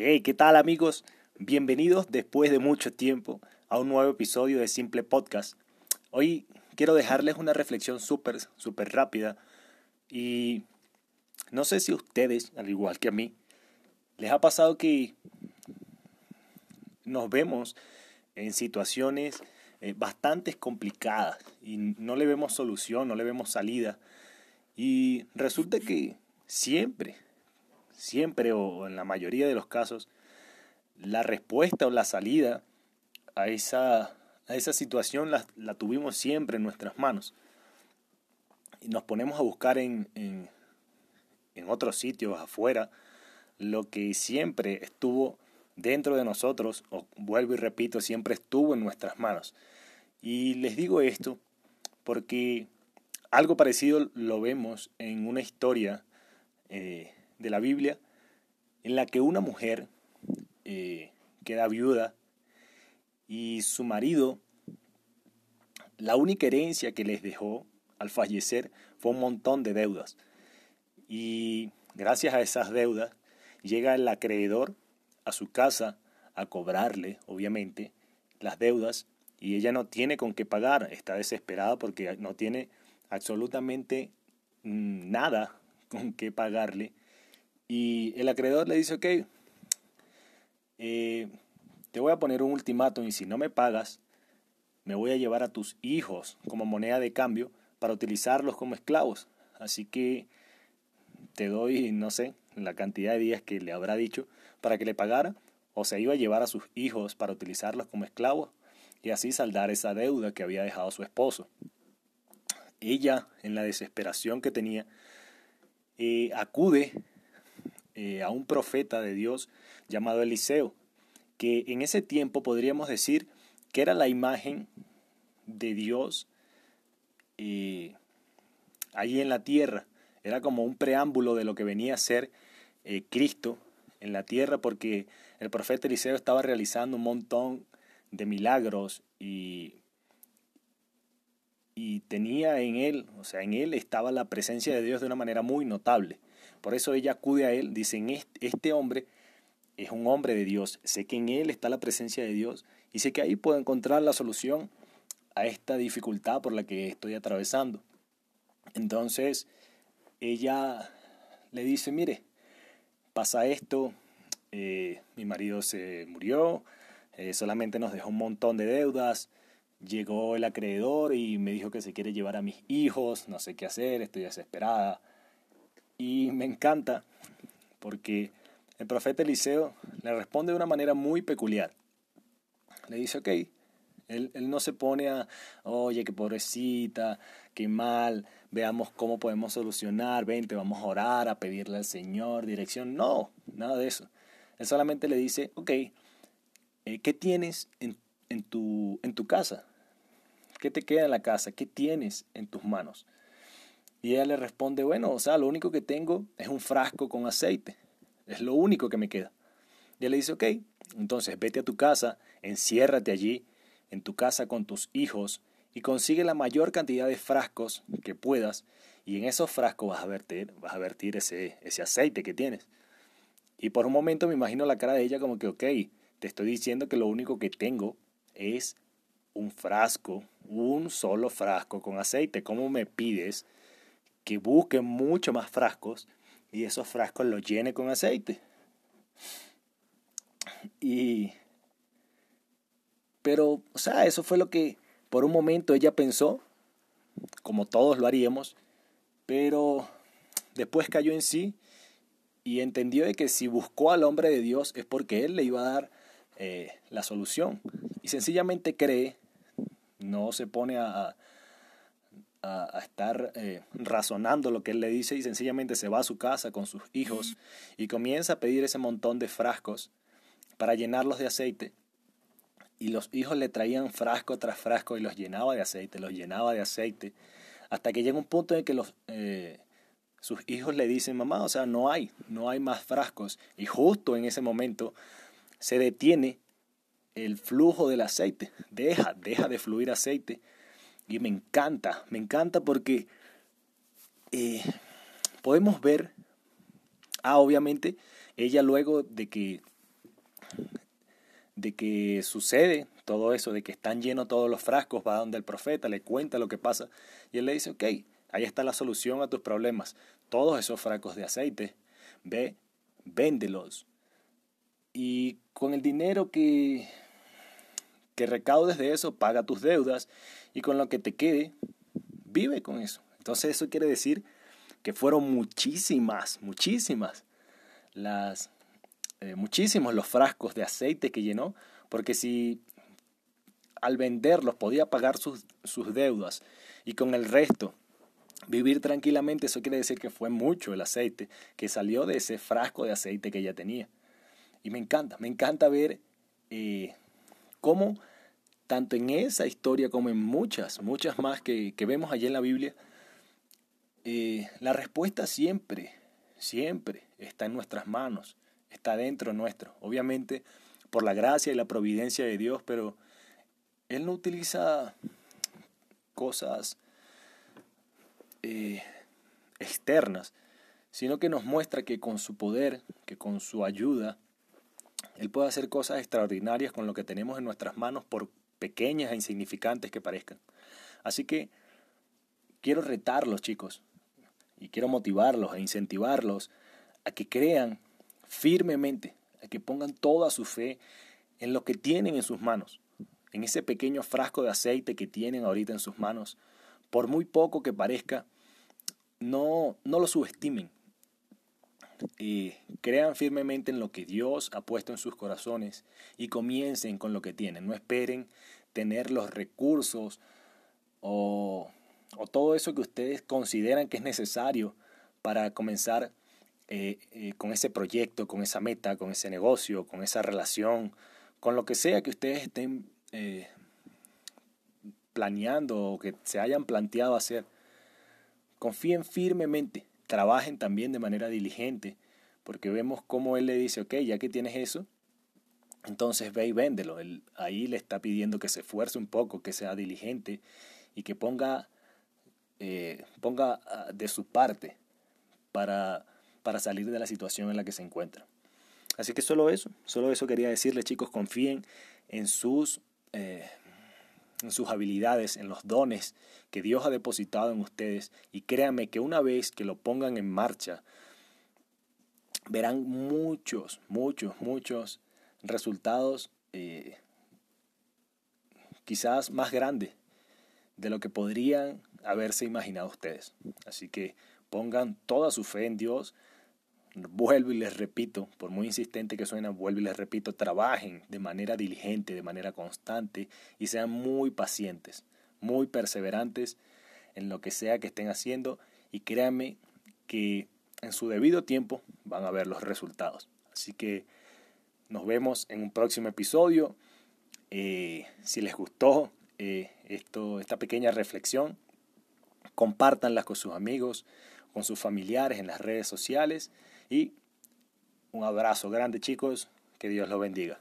Hey, ¿qué tal amigos? Bienvenidos después de mucho tiempo a un nuevo episodio de Simple Podcast. Hoy quiero dejarles una reflexión súper, súper rápida y no sé si a ustedes, al igual que a mí, les ha pasado que nos vemos en situaciones eh, bastante complicadas y no le vemos solución, no le vemos salida y resulta que siempre, siempre o en la mayoría de los casos, la respuesta o la salida a esa, a esa situación la, la tuvimos siempre en nuestras manos. Y nos ponemos a buscar en, en, en otros sitios afuera lo que siempre estuvo dentro de nosotros, o vuelvo y repito, siempre estuvo en nuestras manos. Y les digo esto porque algo parecido lo vemos en una historia eh, de la Biblia en la que una mujer eh, queda viuda y su marido, la única herencia que les dejó al fallecer fue un montón de deudas. Y gracias a esas deudas llega el acreedor a su casa a cobrarle, obviamente, las deudas y ella no tiene con qué pagar, está desesperada porque no tiene absolutamente mm, nada con qué pagarle. Y el acreedor le dice, ok, eh, te voy a poner un ultimátum y si no me pagas, me voy a llevar a tus hijos como moneda de cambio para utilizarlos como esclavos. Así que te doy, no sé, la cantidad de días que le habrá dicho para que le pagara, o se iba a llevar a sus hijos para utilizarlos como esclavos y así saldar esa deuda que había dejado su esposo. Ella, en la desesperación que tenía, eh, acude eh, a un profeta de Dios llamado Eliseo, que en ese tiempo podríamos decir que era la imagen de Dios eh, ahí en la tierra. Era como un preámbulo de lo que venía a ser Cristo en la tierra, porque el profeta Eliseo estaba realizando un montón de milagros y y tenía en él, o sea, en él estaba la presencia de Dios de una manera muy notable. Por eso ella acude a él, dice, este hombre es un hombre de Dios, sé que en él está la presencia de Dios y sé que ahí puedo encontrar la solución a esta dificultad por la que estoy atravesando. Entonces, ella le dice, mire, pasa esto, eh, mi marido se murió, eh, solamente nos dejó un montón de deudas, Llegó el acreedor y me dijo que se quiere llevar a mis hijos, no sé qué hacer, estoy desesperada. Y me encanta porque el profeta Eliseo le responde de una manera muy peculiar. Le dice, ok, él, él, no se pone a, oye, qué pobrecita, qué mal, veamos cómo podemos solucionar, vente, vamos a orar, a pedirle al Señor dirección. No, nada de eso. Él solamente le dice, ok, eh, ¿qué tienes en en tu, en tu casa? ¿Qué te queda en la casa? ¿Qué tienes en tus manos? Y ella le responde, bueno, o sea, lo único que tengo es un frasco con aceite. Es lo único que me queda. Y él le dice, ok, entonces vete a tu casa, enciérrate allí, en tu casa con tus hijos, y consigue la mayor cantidad de frascos que puedas, y en esos frascos vas a vertir, vas a vertir ese, ese aceite que tienes. Y por un momento me imagino la cara de ella como que, ok, te estoy diciendo que lo único que tengo es un frasco, un solo frasco con aceite. ¿Cómo me pides que busque mucho más frascos y esos frascos los llene con aceite? Y... Pero, o sea, eso fue lo que por un momento ella pensó, como todos lo haríamos, pero después cayó en sí y entendió de que si buscó al hombre de Dios es porque él le iba a dar eh, la solución. Y sencillamente cree, no se pone a, a, estar eh, razonando lo que él le dice y sencillamente se va a su casa con sus hijos y comienza a pedir ese montón de frascos para llenarlos de aceite. Y los hijos le traían frasco tras frasco y los llenaba de aceite, los llenaba de aceite, hasta que llega un punto en que los, eh, sus hijos le dicen, mamá, o sea, no hay, no hay más frascos. Y justo en ese momento se detiene el flujo del aceite, deja, deja de fluir aceite. Y me encanta, me encanta porque eh, podemos ver, ah, obviamente, ella luego de que de que sucede todo eso, de que están llenos todos los frascos, va donde el profeta, le cuenta lo que pasa y él le dice, ok, ahí está la solución a tus problemas. Todos esos frascos de aceite, ve, véndelos. Y con el dinero que, que recaudes de eso, paga tus deudas y con lo que te quede, vive con eso. Entonces eso quiere decir que fueron muchísimas, muchísimas las eh, muchísimos los frascos de aceite que llenó, porque si al venderlos podía pagar sus, sus deudas y con el resto vivir tranquilamente, eso quiere decir que fue mucho el aceite que salió de ese frasco de aceite que ella tenía. Y me encanta, me encanta ver eh, cómo tanto en esa historia como en muchas, muchas más que, que vemos allí en la Biblia, eh, la respuesta siempre, siempre está en nuestras manos está dentro nuestro. Obviamente por la gracia y la providencia de Dios, pero Él no utiliza cosas eh, externas, sino que nos muestra que con su poder, que con su ayuda, Él puede hacer cosas extraordinarias con lo que tenemos en nuestras manos, por pequeñas e insignificantes que parezcan. Así que quiero retarlos, chicos, y quiero motivarlos e incentivarlos a que crean firmemente, a que pongan toda su fe en lo que tienen en sus manos, en ese pequeño frasco de aceite que tienen ahorita en sus manos, por muy poco que parezca, no, no lo subestimen. Y crean firmemente en lo que Dios ha puesto en sus corazones y comiencen con lo que tienen. No esperen tener los recursos o, o todo eso que ustedes consideran que es necesario para comenzar eh, eh, con ese proyecto, con esa meta, con ese negocio, con esa relación, con lo que sea que ustedes estén eh, planeando o que se hayan planteado hacer. Confíen firmemente, trabajen también de manera diligente, porque vemos cómo él le dice, ok, ya que tienes eso, entonces ve y véndelo. Él, ahí le está pidiendo que se esfuerce un poco, que sea diligente y que ponga, ponga ah, de su parte para para salir de la situación en la que se encuentra. Así que solo eso, solo eso quería decirles chicos, confíen en sus, eh, en sus habilidades, en los dones que Dios ha depositado en ustedes y créanme que una vez que lo pongan en marcha, verán muchos, muchos, muchos resultados eh, quizás más grandes de lo que podrían haberse imaginado ustedes. Así que pongan toda su fe en Dios, vuelvo y les repito, por muy insistente que suena, vuelvo y les repito, trabajen de manera diligente, de manera constante y sean muy pacientes, muy perseverantes en lo que sea que estén haciendo y créanme que en su debido tiempo van a ver los resultados. Así que nos vemos en un próximo episodio. Eh, si les gustó eh, esto, esta pequeña reflexión, compártanla con sus amigos, con sus familiares en las redes sociales y un abrazo grande chicos, que Dios los bendiga.